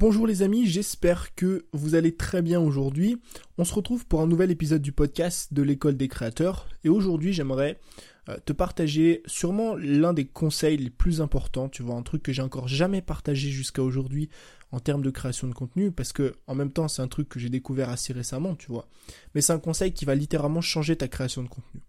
Bonjour les amis, j'espère que vous allez très bien aujourd'hui. On se retrouve pour un nouvel épisode du podcast de l'école des créateurs et aujourd'hui j'aimerais euh, te partager sûrement l'un des conseils les plus importants, tu vois, un truc que j'ai encore jamais partagé jusqu'à aujourd'hui en termes de création de contenu parce que en même temps c'est un truc que j'ai découvert assez récemment, tu vois. Mais c'est un conseil qui va littéralement changer ta création de contenu.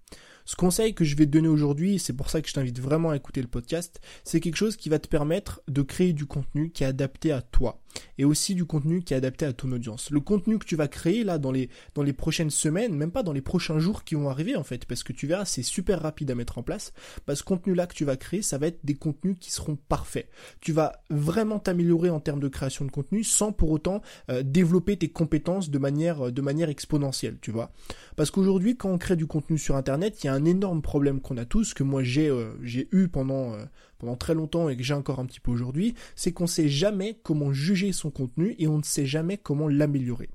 Ce conseil que je vais te donner aujourd'hui, c'est pour ça que je t'invite vraiment à écouter le podcast, c'est quelque chose qui va te permettre de créer du contenu qui est adapté à toi et aussi du contenu qui est adapté à ton audience. Le contenu que tu vas créer là dans les, dans les prochaines semaines, même pas dans les prochains jours qui vont arriver en fait, parce que tu verras, c'est super rapide à mettre en place. Ce contenu là que tu vas créer, ça va être des contenus qui seront parfaits. Tu vas vraiment t'améliorer en termes de création de contenu sans pour autant euh, développer tes compétences de manière, euh, de manière exponentielle, tu vois. Parce qu'aujourd'hui, quand on crée du contenu sur Internet, il y a un énorme problème qu'on a tous, que moi j'ai euh, eu pendant, pendant très longtemps et que j'ai encore un petit peu aujourd'hui, c'est qu'on sait jamais comment juger son contenu et on ne sait jamais comment l'améliorer.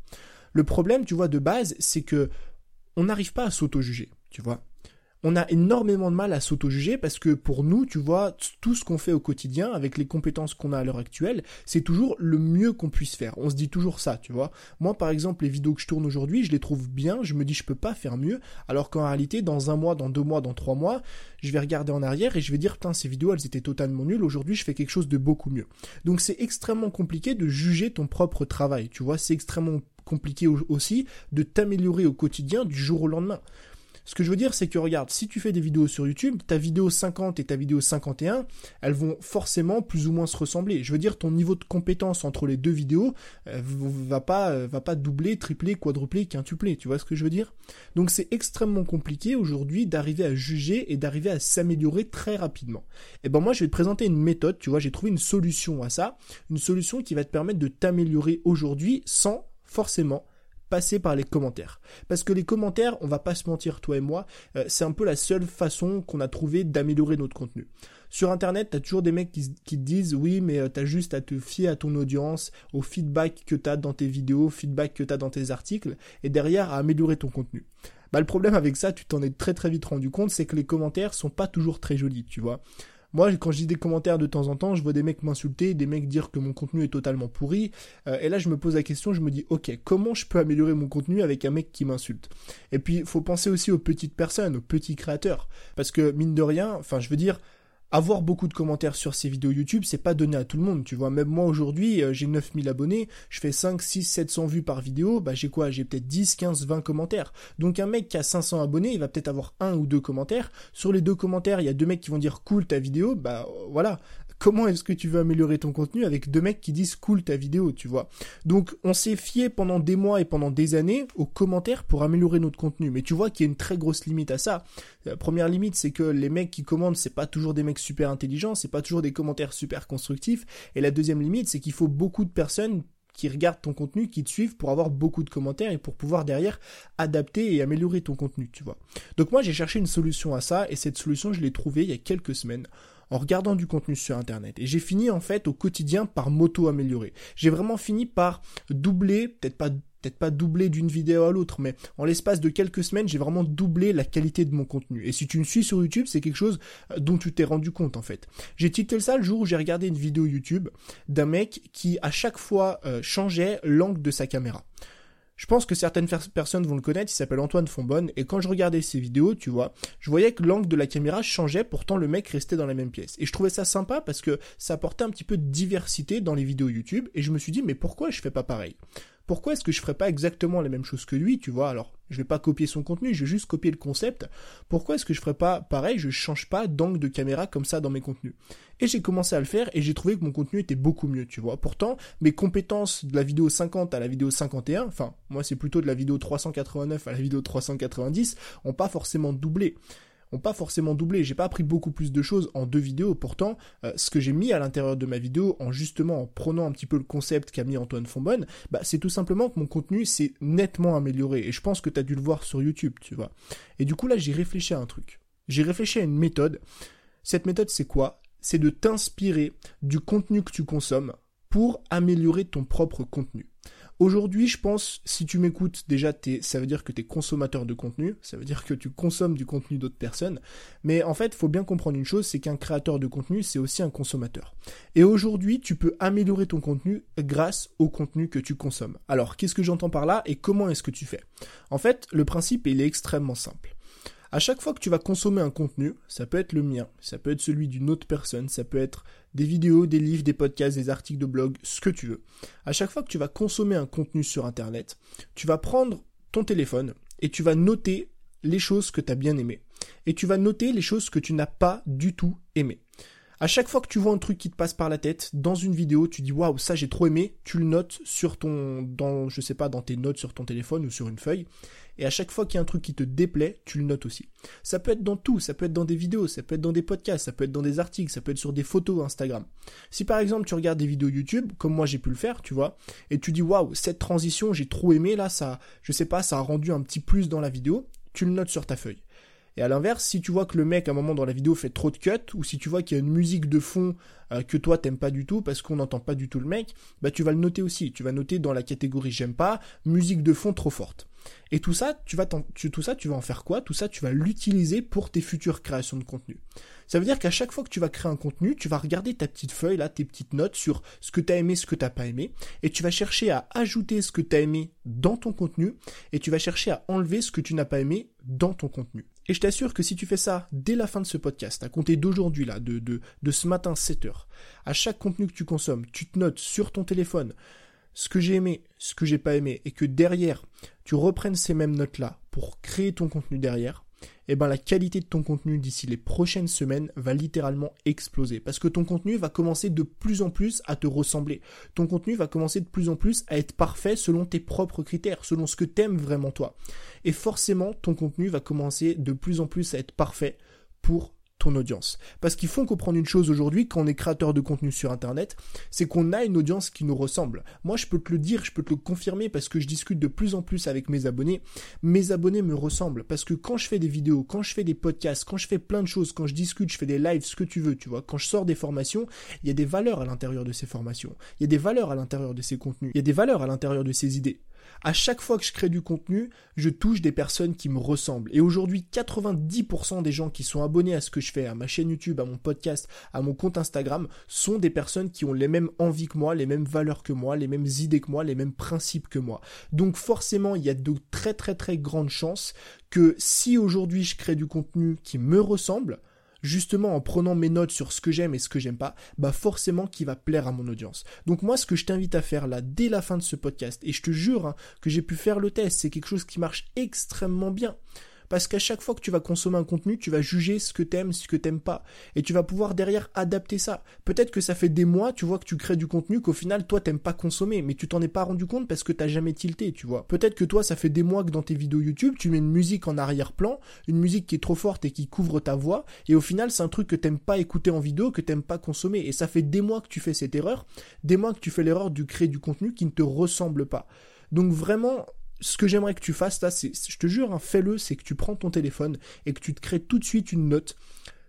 Le problème, tu vois, de base, c'est que on n'arrive pas à s'auto-juger, tu vois on a énormément de mal à s'auto-juger parce que pour nous, tu vois, tout ce qu'on fait au quotidien avec les compétences qu'on a à l'heure actuelle, c'est toujours le mieux qu'on puisse faire. On se dit toujours ça, tu vois. Moi, par exemple, les vidéos que je tourne aujourd'hui, je les trouve bien, je me dis je peux pas faire mieux, alors qu'en réalité, dans un mois, dans deux mois, dans trois mois, je vais regarder en arrière et je vais dire, putain, ces vidéos, elles étaient totalement nulles, aujourd'hui, je fais quelque chose de beaucoup mieux. Donc c'est extrêmement compliqué de juger ton propre travail, tu vois, c'est extrêmement compliqué aussi de t'améliorer au quotidien du jour au lendemain. Ce que je veux dire, c'est que regarde, si tu fais des vidéos sur YouTube, ta vidéo 50 et ta vidéo 51, elles vont forcément plus ou moins se ressembler. Je veux dire, ton niveau de compétence entre les deux vidéos euh, va pas, euh, va pas doubler, tripler, quadrupler, quintupler. Tu vois ce que je veux dire? Donc c'est extrêmement compliqué aujourd'hui d'arriver à juger et d'arriver à s'améliorer très rapidement. Et eh ben moi, je vais te présenter une méthode. Tu vois, j'ai trouvé une solution à ça, une solution qui va te permettre de t'améliorer aujourd'hui sans forcément passer par les commentaires. Parce que les commentaires, on va pas se mentir, toi et moi, euh, c'est un peu la seule façon qu'on a trouvé d'améliorer notre contenu. Sur internet, t'as toujours des mecs qui, te disent oui, mais euh, t'as juste à te fier à ton audience, au feedback que t'as dans tes vidéos, feedback que t'as dans tes articles, et derrière à améliorer ton contenu. Bah le problème avec ça, tu t'en es très très vite rendu compte, c'est que les commentaires sont pas toujours très jolis, tu vois. Moi, quand je dis des commentaires de temps en temps, je vois des mecs m'insulter, des mecs dire que mon contenu est totalement pourri. Euh, et là, je me pose la question, je me dis, ok, comment je peux améliorer mon contenu avec un mec qui m'insulte? Et puis, il faut penser aussi aux petites personnes, aux petits créateurs. Parce que, mine de rien, enfin, je veux dire, avoir beaucoup de commentaires sur ces vidéos YouTube, c'est pas donné à tout le monde, tu vois. Même moi aujourd'hui, euh, j'ai 9000 abonnés, je fais 5, 6, 700 vues par vidéo, bah j'ai quoi? J'ai peut-être 10, 15, 20 commentaires. Donc un mec qui a 500 abonnés, il va peut-être avoir un ou deux commentaires. Sur les deux commentaires, il y a deux mecs qui vont dire cool ta vidéo, bah voilà comment est-ce que tu veux améliorer ton contenu avec deux mecs qui disent cool ta vidéo, tu vois. Donc on s'est fié pendant des mois et pendant des années aux commentaires pour améliorer notre contenu. Mais tu vois qu'il y a une très grosse limite à ça. La première limite, c'est que les mecs qui commandent, c'est pas toujours des mecs super intelligents, c'est pas toujours des commentaires super constructifs. Et la deuxième limite, c'est qu'il faut beaucoup de personnes qui regardent ton contenu, qui te suivent pour avoir beaucoup de commentaires et pour pouvoir derrière adapter et améliorer ton contenu, tu vois. Donc moi j'ai cherché une solution à ça et cette solution je l'ai trouvée il y a quelques semaines en regardant du contenu sur internet. Et j'ai fini en fait au quotidien par m'auto-améliorer. J'ai vraiment fini par doubler, peut-être pas peut-être pas doubler d'une vidéo à l'autre, mais en l'espace de quelques semaines, j'ai vraiment doublé la qualité de mon contenu. Et si tu me suis sur YouTube, c'est quelque chose euh, dont tu t'es rendu compte en fait. J'ai titré ça le jour où j'ai regardé une vidéo YouTube d'un mec qui à chaque fois euh, changeait l'angle de sa caméra. Je pense que certaines personnes vont le connaître, il s'appelle Antoine Fonbonne, et quand je regardais ses vidéos, tu vois, je voyais que l'angle de la caméra changeait, pourtant le mec restait dans la même pièce. Et je trouvais ça sympa parce que ça apportait un petit peu de diversité dans les vidéos YouTube, et je me suis dit, mais pourquoi je fais pas pareil? Pourquoi est-ce que je ferais pas exactement la même chose que lui, tu vois? Alors, je vais pas copier son contenu, je vais juste copier le concept. Pourquoi est-ce que je ferais pas pareil, je change pas d'angle de caméra comme ça dans mes contenus? Et j'ai commencé à le faire et j'ai trouvé que mon contenu était beaucoup mieux, tu vois? Pourtant, mes compétences de la vidéo 50 à la vidéo 51, enfin, moi c'est plutôt de la vidéo 389 à la vidéo 390, ont pas forcément doublé ont pas forcément doublé. J'ai pas appris beaucoup plus de choses en deux vidéos. Pourtant, euh, ce que j'ai mis à l'intérieur de ma vidéo, en justement en prenant un petit peu le concept qu'a mis Antoine Fonbonne, bah, c'est tout simplement que mon contenu s'est nettement amélioré. Et je pense que tu as dû le voir sur YouTube, tu vois. Et du coup, là, j'ai réfléchi à un truc. J'ai réfléchi à une méthode. Cette méthode, c'est quoi? C'est de t'inspirer du contenu que tu consommes pour améliorer ton propre contenu. Aujourd'hui, je pense, si tu m'écoutes, déjà, ça veut dire que tu es consommateur de contenu, ça veut dire que tu consommes du contenu d'autres personnes, mais en fait, faut bien comprendre une chose, c'est qu'un créateur de contenu, c'est aussi un consommateur. Et aujourd'hui, tu peux améliorer ton contenu grâce au contenu que tu consommes. Alors, qu'est-ce que j'entends par là et comment est-ce que tu fais? En fait, le principe, il est extrêmement simple. À chaque fois que tu vas consommer un contenu, ça peut être le mien, ça peut être celui d'une autre personne, ça peut être des vidéos, des livres, des podcasts, des articles de blog, ce que tu veux. À chaque fois que tu vas consommer un contenu sur Internet, tu vas prendre ton téléphone et tu vas noter les choses que tu as bien aimées. Et tu vas noter les choses que tu n'as pas du tout aimées. À chaque fois que tu vois un truc qui te passe par la tête dans une vidéo, tu dis waouh, ça j'ai trop aimé, tu le notes sur ton dans je sais pas dans tes notes sur ton téléphone ou sur une feuille et à chaque fois qu'il y a un truc qui te déplaît, tu le notes aussi. Ça peut être dans tout, ça peut être dans des vidéos, ça peut être dans des podcasts, ça peut être dans des articles, ça peut être sur des photos Instagram. Si par exemple tu regardes des vidéos YouTube, comme moi j'ai pu le faire, tu vois, et tu dis waouh, cette transition, j'ai trop aimé là, ça je sais pas, ça a rendu un petit plus dans la vidéo, tu le notes sur ta feuille. Et à l'inverse, si tu vois que le mec à un moment dans la vidéo fait trop de cuts, ou si tu vois qu'il y a une musique de fond euh, que toi t'aimes pas du tout parce qu'on n'entend pas du tout le mec, bah tu vas le noter aussi. Tu vas noter dans la catégorie j'aime pas, musique de fond trop forte. Et tout ça, tu vas en faire quoi? Tout ça, tu vas l'utiliser pour tes futures créations de contenu. Ça veut dire qu'à chaque fois que tu vas créer un contenu, tu vas regarder ta petite feuille, là, tes petites notes sur ce que tu as aimé, ce que tu n'as pas aimé, et tu vas chercher à ajouter ce que tu as aimé dans ton contenu, et tu vas chercher à enlever ce que tu n'as pas aimé dans ton contenu. Et je t'assure que si tu fais ça dès la fin de ce podcast, à compter d'aujourd'hui, là, de, de, de ce matin 7 heures, à chaque contenu que tu consommes, tu te notes sur ton téléphone ce que j'ai aimé, ce que j'ai pas aimé, et que derrière, tu reprennes ces mêmes notes-là pour créer ton contenu derrière, eh ben la qualité de ton contenu d'ici les prochaines semaines va littéralement exploser parce que ton contenu va commencer de plus en plus à te ressembler. Ton contenu va commencer de plus en plus à être parfait selon tes propres critères, selon ce que t'aimes vraiment toi. Et forcément, ton contenu va commencer de plus en plus à être parfait pour audience. Parce qu'il faut comprendre une chose aujourd'hui quand on est créateur de contenu sur Internet, c'est qu'on a une audience qui nous ressemble. Moi, je peux te le dire, je peux te le confirmer parce que je discute de plus en plus avec mes abonnés. Mes abonnés me ressemblent parce que quand je fais des vidéos, quand je fais des podcasts, quand je fais plein de choses, quand je discute, je fais des lives, ce que tu veux, tu vois, quand je sors des formations, il y a des valeurs à l'intérieur de ces formations. Il y a des valeurs à l'intérieur de ces contenus. Il y a des valeurs à l'intérieur de ces idées à chaque fois que je crée du contenu, je touche des personnes qui me ressemblent. Et aujourd'hui, 90% des gens qui sont abonnés à ce que je fais, à ma chaîne YouTube, à mon podcast, à mon compte Instagram, sont des personnes qui ont les mêmes envies que moi, les mêmes valeurs que moi, les mêmes idées que moi, les mêmes principes que moi. Donc forcément, il y a de très très très grandes chances que si aujourd'hui je crée du contenu qui me ressemble, justement en prenant mes notes sur ce que j'aime et ce que j'aime pas, bah forcément qui va plaire à mon audience. Donc moi ce que je t'invite à faire là dès la fin de ce podcast, et je te jure hein, que j'ai pu faire le test, c'est quelque chose qui marche extrêmement bien. Parce qu'à chaque fois que tu vas consommer un contenu, tu vas juger ce que t'aimes, ce que t'aimes pas. Et tu vas pouvoir derrière adapter ça. Peut-être que ça fait des mois, tu vois, que tu crées du contenu qu'au final, toi, t'aimes pas consommer, mais tu t'en es pas rendu compte parce que t'as jamais tilté, tu vois. Peut-être que toi, ça fait des mois que dans tes vidéos YouTube, tu mets une musique en arrière-plan, une musique qui est trop forte et qui couvre ta voix, et au final, c'est un truc que t'aimes pas écouter en vidéo, que t'aimes pas consommer. Et ça fait des mois que tu fais cette erreur, des mois que tu fais l'erreur de créer du contenu qui ne te ressemble pas. Donc vraiment, ce que j'aimerais que tu fasses là, c'est, je te jure, hein, fais-le, c'est que tu prends ton téléphone et que tu te crées tout de suite une note.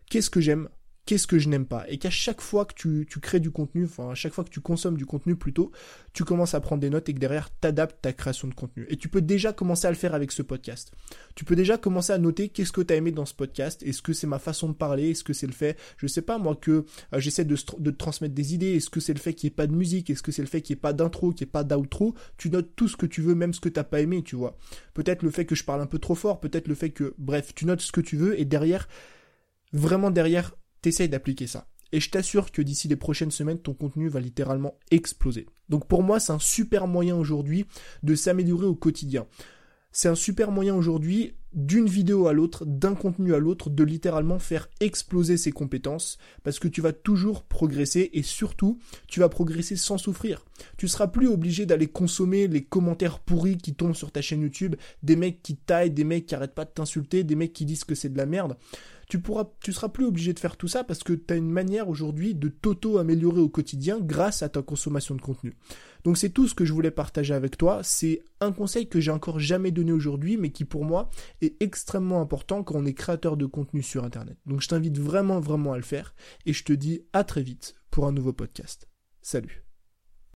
Qu'est-ce que j'aime? Qu'est-ce que je n'aime pas. Et qu'à chaque fois que tu, crées du contenu, enfin à chaque fois que tu consommes du contenu plutôt, tu commences à prendre des notes et que derrière t'adaptes ta création de contenu. Et tu peux déjà commencer à le faire avec ce podcast. Tu peux déjà commencer à noter qu'est-ce que tu as aimé dans ce podcast. Est-ce que c'est ma façon de parler? Est-ce que c'est le fait, je sais pas moi, que euh, j'essaie de, de, transmettre des idées Est-ce que c'est le fait qu'il n'y ait pas de musique? Est-ce que c'est le fait qu'il n'y ait pas d'intro, qu'il n'y ait pas d'outro? Tu notes tout ce que tu veux, même ce que t'as pas aimé, tu vois. Peut-être le fait que je parle un peu trop fort, peut-être le fait que, bref, tu notes ce que tu veux et derrière, vraiment derrière, t'essayes d'appliquer ça. Et je t'assure que d'ici les prochaines semaines, ton contenu va littéralement exploser. Donc pour moi, c'est un super moyen aujourd'hui de s'améliorer au quotidien. C'est un super moyen aujourd'hui d'une vidéo à l'autre, d'un contenu à l'autre, de littéralement faire exploser ses compétences, parce que tu vas toujours progresser et surtout, tu vas progresser sans souffrir. Tu seras plus obligé d'aller consommer les commentaires pourris qui tombent sur ta chaîne YouTube, des mecs qui taillent, des mecs qui arrêtent pas de t'insulter, des mecs qui disent que c'est de la merde tu pourras, tu seras plus obligé de faire tout ça parce que tu as une manière aujourd'hui de t'auto-améliorer au quotidien grâce à ta consommation de contenu. Donc c'est tout ce que je voulais partager avec toi. C'est un conseil que j'ai encore jamais donné aujourd'hui, mais qui pour moi est extrêmement important quand on est créateur de contenu sur Internet. Donc je t'invite vraiment, vraiment à le faire et je te dis à très vite pour un nouveau podcast. Salut